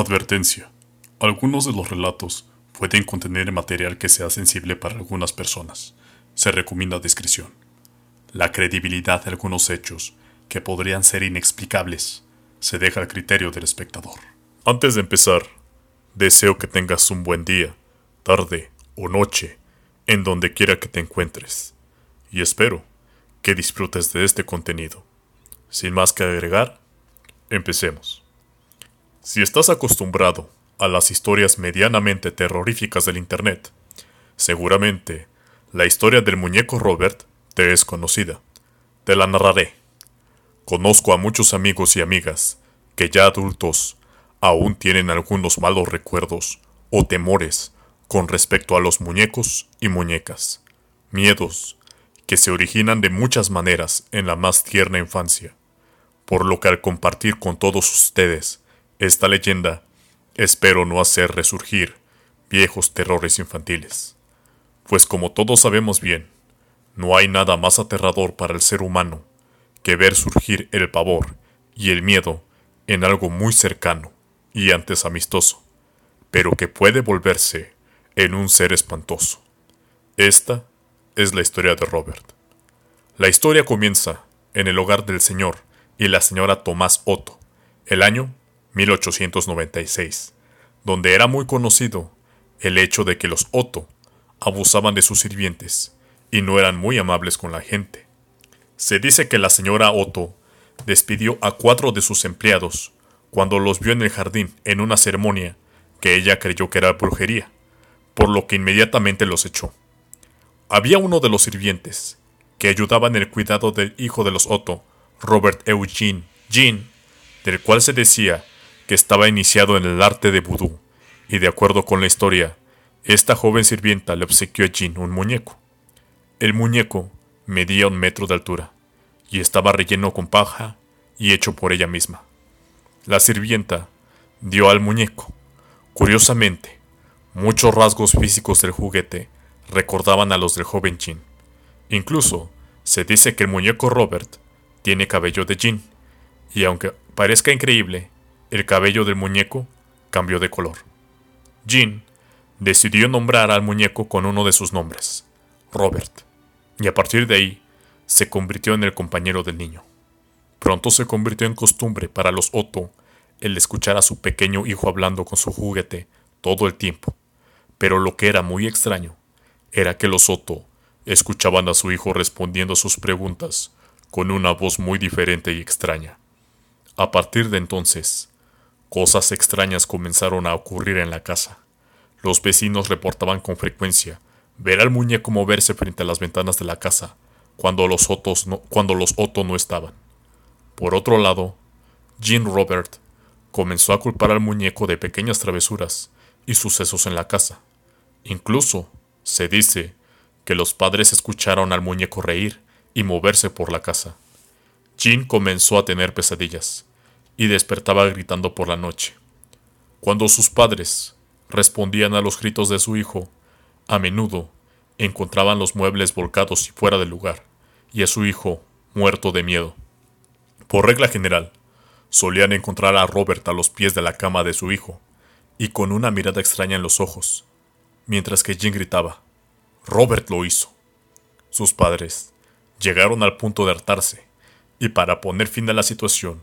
Advertencia. Algunos de los relatos pueden contener material que sea sensible para algunas personas. Se recomienda discreción. La credibilidad de algunos hechos, que podrían ser inexplicables, se deja al criterio del espectador. Antes de empezar, deseo que tengas un buen día, tarde o noche, en donde quiera que te encuentres. Y espero que disfrutes de este contenido. Sin más que agregar, empecemos. Si estás acostumbrado a las historias medianamente terroríficas del Internet, seguramente la historia del muñeco Robert te es conocida. Te la narraré. Conozco a muchos amigos y amigas que ya adultos aún tienen algunos malos recuerdos o temores con respecto a los muñecos y muñecas, miedos que se originan de muchas maneras en la más tierna infancia, por lo que al compartir con todos ustedes esta leyenda espero no hacer resurgir viejos terrores infantiles, pues como todos sabemos bien, no hay nada más aterrador para el ser humano que ver surgir el pavor y el miedo en algo muy cercano y antes amistoso, pero que puede volverse en un ser espantoso. Esta es la historia de Robert. La historia comienza en el hogar del señor y la señora Tomás Otto, el año 1896, donde era muy conocido el hecho de que los Otto abusaban de sus sirvientes y no eran muy amables con la gente. Se dice que la señora Otto despidió a cuatro de sus empleados cuando los vio en el jardín en una ceremonia que ella creyó que era brujería, por lo que inmediatamente los echó. Había uno de los sirvientes que ayudaba en el cuidado del hijo de los Otto, Robert Eugene Jean, del cual se decía que estaba iniciado en el arte de vudú, y de acuerdo con la historia, esta joven sirvienta le obsequió a Jean un muñeco. El muñeco medía un metro de altura, y estaba relleno con paja y hecho por ella misma. La sirvienta dio al muñeco. Curiosamente, muchos rasgos físicos del juguete recordaban a los del joven Jean. Incluso se dice que el muñeco Robert tiene cabello de Jean, y aunque parezca increíble, el cabello del muñeco cambió de color. Jean decidió nombrar al muñeco con uno de sus nombres, Robert, y a partir de ahí se convirtió en el compañero del niño. Pronto se convirtió en costumbre para los Otto el escuchar a su pequeño hijo hablando con su juguete todo el tiempo, pero lo que era muy extraño era que los Otto escuchaban a su hijo respondiendo a sus preguntas con una voz muy diferente y extraña. A partir de entonces, Cosas extrañas comenzaron a ocurrir en la casa. Los vecinos reportaban con frecuencia ver al muñeco moverse frente a las ventanas de la casa cuando los, Otos no, cuando los no estaban. Por otro lado, Jean Robert comenzó a culpar al muñeco de pequeñas travesuras y sucesos en la casa. Incluso se dice que los padres escucharon al muñeco reír y moverse por la casa. Jean comenzó a tener pesadillas y despertaba gritando por la noche. Cuando sus padres respondían a los gritos de su hijo, a menudo encontraban los muebles volcados y fuera del lugar, y a su hijo muerto de miedo. Por regla general, solían encontrar a Robert a los pies de la cama de su hijo, y con una mirada extraña en los ojos, mientras que Jim gritaba, Robert lo hizo. Sus padres llegaron al punto de hartarse, y para poner fin a la situación,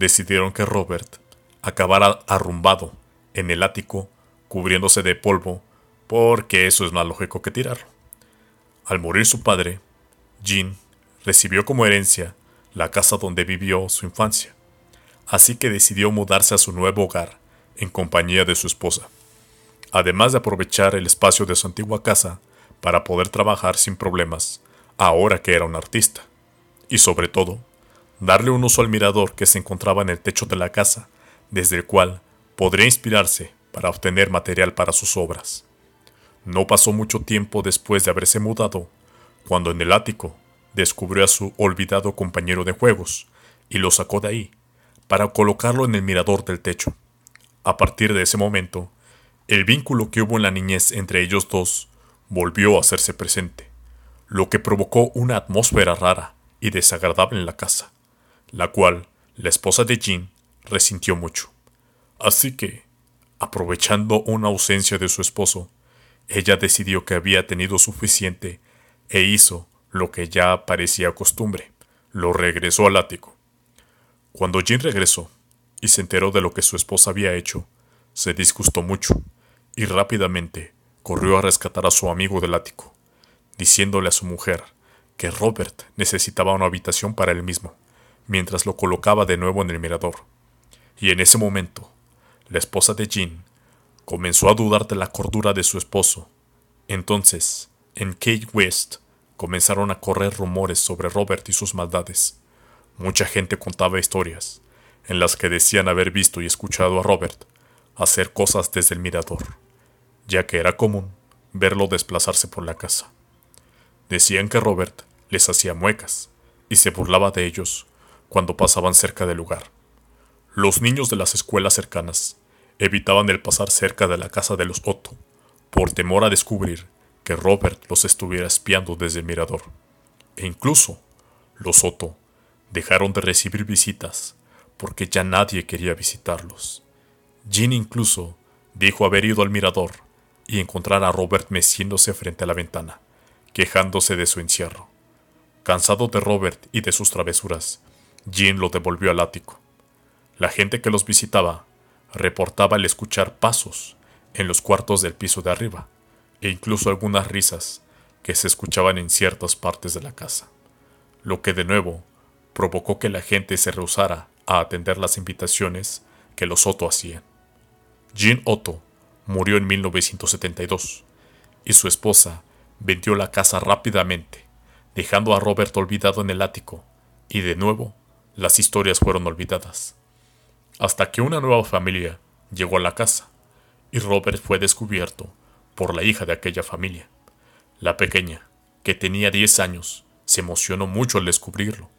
decidieron que Robert acabara arrumbado en el ático, cubriéndose de polvo, porque eso es más lógico que tirarlo. Al morir su padre, Jean recibió como herencia la casa donde vivió su infancia, así que decidió mudarse a su nuevo hogar en compañía de su esposa, además de aprovechar el espacio de su antigua casa para poder trabajar sin problemas, ahora que era un artista, y sobre todo, darle un uso al mirador que se encontraba en el techo de la casa, desde el cual podría inspirarse para obtener material para sus obras. No pasó mucho tiempo después de haberse mudado, cuando en el ático descubrió a su olvidado compañero de juegos y lo sacó de ahí para colocarlo en el mirador del techo. A partir de ese momento, el vínculo que hubo en la niñez entre ellos dos volvió a hacerse presente, lo que provocó una atmósfera rara y desagradable en la casa la cual la esposa de Jean resintió mucho. Así que, aprovechando una ausencia de su esposo, ella decidió que había tenido suficiente e hizo lo que ya parecía costumbre, lo regresó al ático. Cuando Jean regresó y se enteró de lo que su esposa había hecho, se disgustó mucho y rápidamente corrió a rescatar a su amigo del ático, diciéndole a su mujer que Robert necesitaba una habitación para él mismo, mientras lo colocaba de nuevo en el mirador. Y en ese momento, la esposa de Jean comenzó a dudar de la cordura de su esposo. Entonces, en Kate West comenzaron a correr rumores sobre Robert y sus maldades. Mucha gente contaba historias, en las que decían haber visto y escuchado a Robert hacer cosas desde el mirador, ya que era común verlo desplazarse por la casa. Decían que Robert les hacía muecas y se burlaba de ellos cuando pasaban cerca del lugar. Los niños de las escuelas cercanas evitaban el pasar cerca de la casa de los Otto, por temor a descubrir que Robert los estuviera espiando desde el mirador. E incluso los Otto dejaron de recibir visitas porque ya nadie quería visitarlos. Jean incluso dijo haber ido al mirador y encontrar a Robert meciéndose frente a la ventana, quejándose de su encierro. Cansado de Robert y de sus travesuras, Jean lo devolvió al ático. La gente que los visitaba reportaba el escuchar pasos en los cuartos del piso de arriba, e incluso algunas risas que se escuchaban en ciertas partes de la casa, lo que de nuevo provocó que la gente se rehusara a atender las invitaciones que los Otto hacían. Jean Otto murió en 1972 y su esposa vendió la casa rápidamente, dejando a Robert olvidado en el ático, y de nuevo las historias fueron olvidadas. Hasta que una nueva familia llegó a la casa, y Robert fue descubierto por la hija de aquella familia. La pequeña, que tenía 10 años, se emocionó mucho al descubrirlo,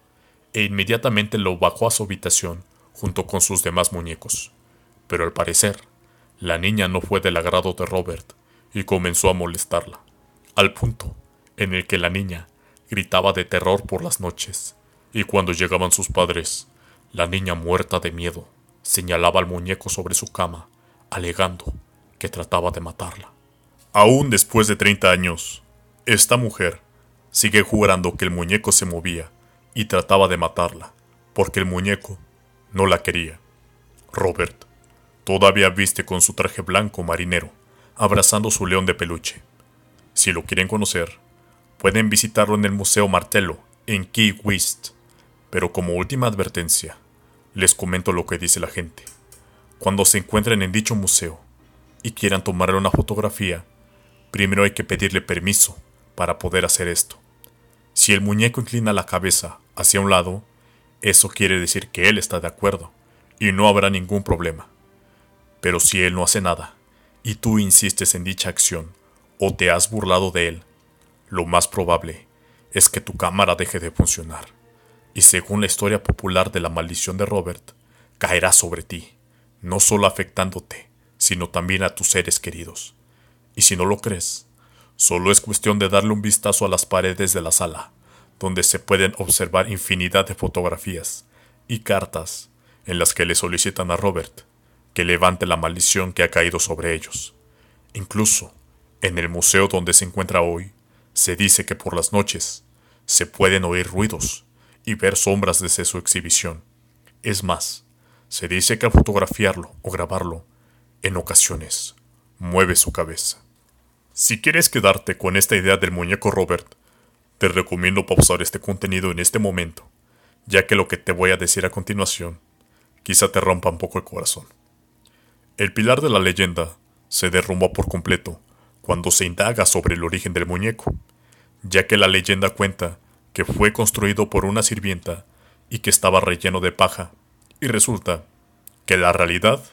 e inmediatamente lo bajó a su habitación junto con sus demás muñecos. Pero al parecer, la niña no fue del agrado de Robert y comenzó a molestarla, al punto en el que la niña gritaba de terror por las noches, y cuando llegaban sus padres, la niña muerta de miedo señalaba al muñeco sobre su cama, alegando que trataba de matarla. Aún después de 30 años, esta mujer sigue jurando que el muñeco se movía y trataba de matarla, porque el muñeco no la quería. Robert Todavía viste con su traje blanco marinero, abrazando su león de peluche. Si lo quieren conocer, pueden visitarlo en el Museo Martello, en Key West. Pero como última advertencia, les comento lo que dice la gente. Cuando se encuentren en dicho museo y quieran tomarle una fotografía, primero hay que pedirle permiso para poder hacer esto. Si el muñeco inclina la cabeza hacia un lado, eso quiere decir que él está de acuerdo y no habrá ningún problema. Pero si él no hace nada, y tú insistes en dicha acción, o te has burlado de él, lo más probable es que tu cámara deje de funcionar, y según la historia popular de la maldición de Robert, caerá sobre ti, no solo afectándote, sino también a tus seres queridos. Y si no lo crees, solo es cuestión de darle un vistazo a las paredes de la sala, donde se pueden observar infinidad de fotografías y cartas en las que le solicitan a Robert que levante la maldición que ha caído sobre ellos. Incluso, en el museo donde se encuentra hoy, se dice que por las noches se pueden oír ruidos y ver sombras desde su exhibición. Es más, se dice que al fotografiarlo o grabarlo, en ocasiones, mueve su cabeza. Si quieres quedarte con esta idea del muñeco Robert, te recomiendo pausar este contenido en este momento, ya que lo que te voy a decir a continuación quizá te rompa un poco el corazón. El pilar de la leyenda se derrumba por completo cuando se indaga sobre el origen del muñeco, ya que la leyenda cuenta que fue construido por una sirvienta y que estaba relleno de paja, y resulta que la realidad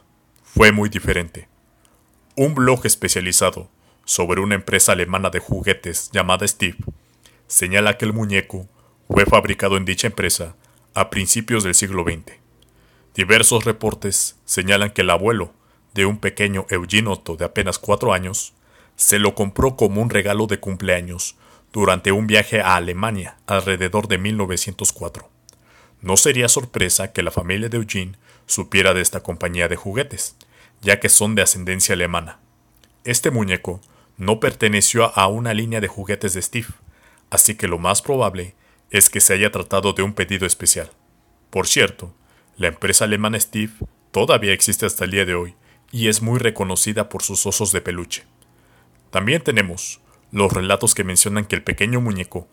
fue muy diferente. Un blog especializado sobre una empresa alemana de juguetes llamada Steve señala que el muñeco fue fabricado en dicha empresa a principios del siglo XX. Diversos reportes señalan que el abuelo de un pequeño Eugene Otto de apenas cuatro años, se lo compró como un regalo de cumpleaños durante un viaje a Alemania alrededor de 1904. No sería sorpresa que la familia de Eugene supiera de esta compañía de juguetes, ya que son de ascendencia alemana. Este muñeco no perteneció a una línea de juguetes de Steve, así que lo más probable es que se haya tratado de un pedido especial. Por cierto, la empresa alemana Steve todavía existe hasta el día de hoy y es muy reconocida por sus osos de peluche. También tenemos los relatos que mencionan que el pequeño muñeco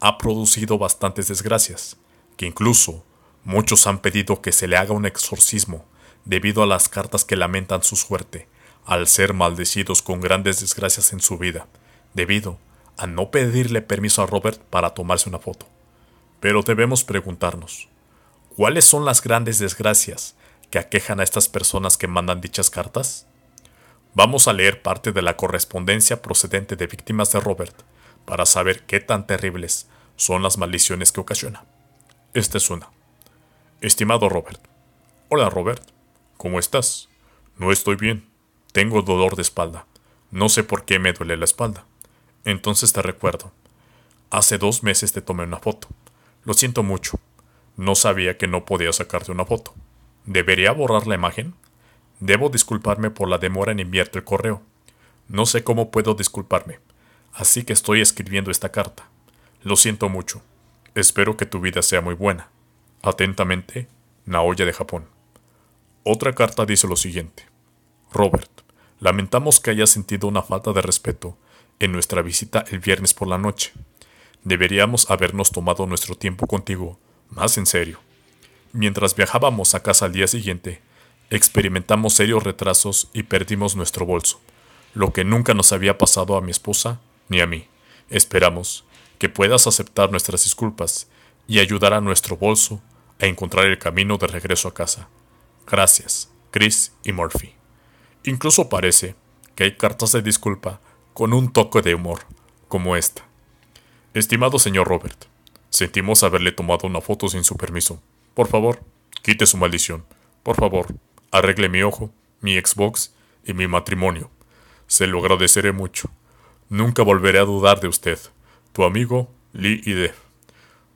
ha producido bastantes desgracias, que incluso muchos han pedido que se le haga un exorcismo debido a las cartas que lamentan su suerte, al ser maldecidos con grandes desgracias en su vida, debido a no pedirle permiso a Robert para tomarse una foto. Pero debemos preguntarnos, ¿cuáles son las grandes desgracias que aquejan a estas personas que mandan dichas cartas? Vamos a leer parte de la correspondencia procedente de víctimas de Robert para saber qué tan terribles son las maldiciones que ocasiona. Esta es una. Estimado Robert. Hola Robert. ¿Cómo estás? No estoy bien. Tengo dolor de espalda. No sé por qué me duele la espalda. Entonces te recuerdo. Hace dos meses te tomé una foto. Lo siento mucho. No sabía que no podía sacarte una foto. ¿Debería borrar la imagen? Debo disculparme por la demora en enviarte el correo. No sé cómo puedo disculparme, así que estoy escribiendo esta carta. Lo siento mucho. Espero que tu vida sea muy buena. Atentamente, Naoya de Japón. Otra carta dice lo siguiente. Robert, lamentamos que hayas sentido una falta de respeto en nuestra visita el viernes por la noche. Deberíamos habernos tomado nuestro tiempo contigo más en serio. Mientras viajábamos a casa al día siguiente, experimentamos serios retrasos y perdimos nuestro bolso, lo que nunca nos había pasado a mi esposa ni a mí. Esperamos que puedas aceptar nuestras disculpas y ayudar a nuestro bolso a encontrar el camino de regreso a casa. Gracias, Chris y Murphy. Incluso parece que hay cartas de disculpa con un toque de humor, como esta. Estimado señor Robert, sentimos haberle tomado una foto sin su permiso. Por favor, quite su maldición. Por favor, arregle mi ojo, mi Xbox y mi matrimonio. Se lo agradeceré mucho. Nunca volveré a dudar de usted. Tu amigo Lee y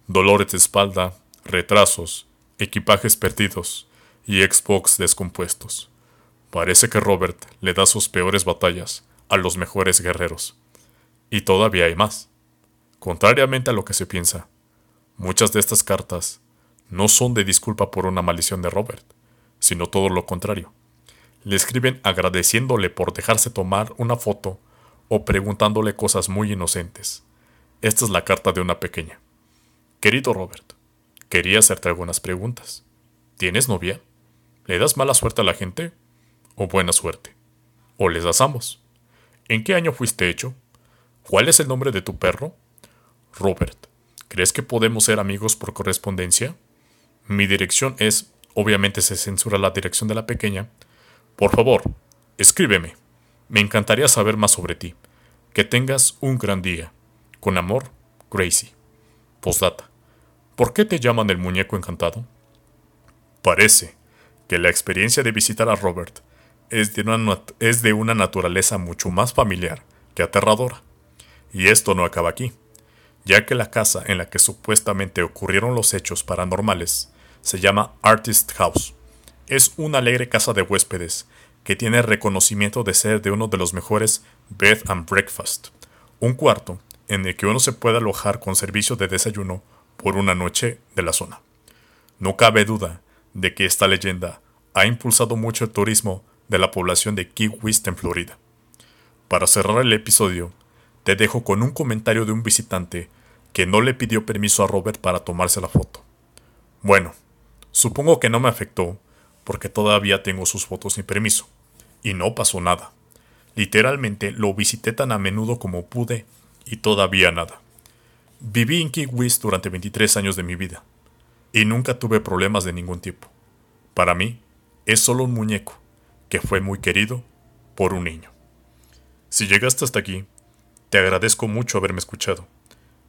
Dolores de espalda, retrasos, equipajes perdidos y Xbox descompuestos. Parece que Robert le da sus peores batallas a los mejores guerreros. Y todavía hay más. Contrariamente a lo que se piensa, muchas de estas cartas no son de disculpa por una maldición de Robert, sino todo lo contrario. Le escriben agradeciéndole por dejarse tomar una foto o preguntándole cosas muy inocentes. Esta es la carta de una pequeña. Querido Robert, quería hacerte algunas preguntas. ¿Tienes novia? ¿Le das mala suerte a la gente? ¿O buena suerte? ¿O les das ambos? ¿En qué año fuiste hecho? ¿Cuál es el nombre de tu perro? Robert, ¿crees que podemos ser amigos por correspondencia? Mi dirección es, obviamente se censura la dirección de la pequeña. Por favor, escríbeme. Me encantaría saber más sobre ti. Que tengas un gran día. Con amor, Gracie. Postdata. ¿Por qué te llaman el muñeco encantado? Parece que la experiencia de visitar a Robert es de, una, es de una naturaleza mucho más familiar que aterradora. Y esto no acaba aquí ya que la casa en la que supuestamente ocurrieron los hechos paranormales se llama Artist House. Es una alegre casa de huéspedes que tiene reconocimiento de ser de uno de los mejores bed and breakfast, un cuarto en el que uno se puede alojar con servicio de desayuno por una noche de la zona. No cabe duda de que esta leyenda ha impulsado mucho el turismo de la población de Key West en Florida. Para cerrar el episodio, te dejo con un comentario de un visitante que no le pidió permiso a Robert para tomarse la foto. Bueno, supongo que no me afectó, porque todavía tengo sus fotos sin permiso, y no pasó nada. Literalmente lo visité tan a menudo como pude, y todavía nada. Viví en West durante 23 años de mi vida, y nunca tuve problemas de ningún tipo. Para mí, es solo un muñeco, que fue muy querido por un niño. Si llegaste hasta aquí, te agradezco mucho haberme escuchado.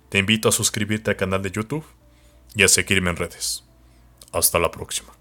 Te invito a suscribirte al canal de YouTube y a seguirme en redes. Hasta la próxima.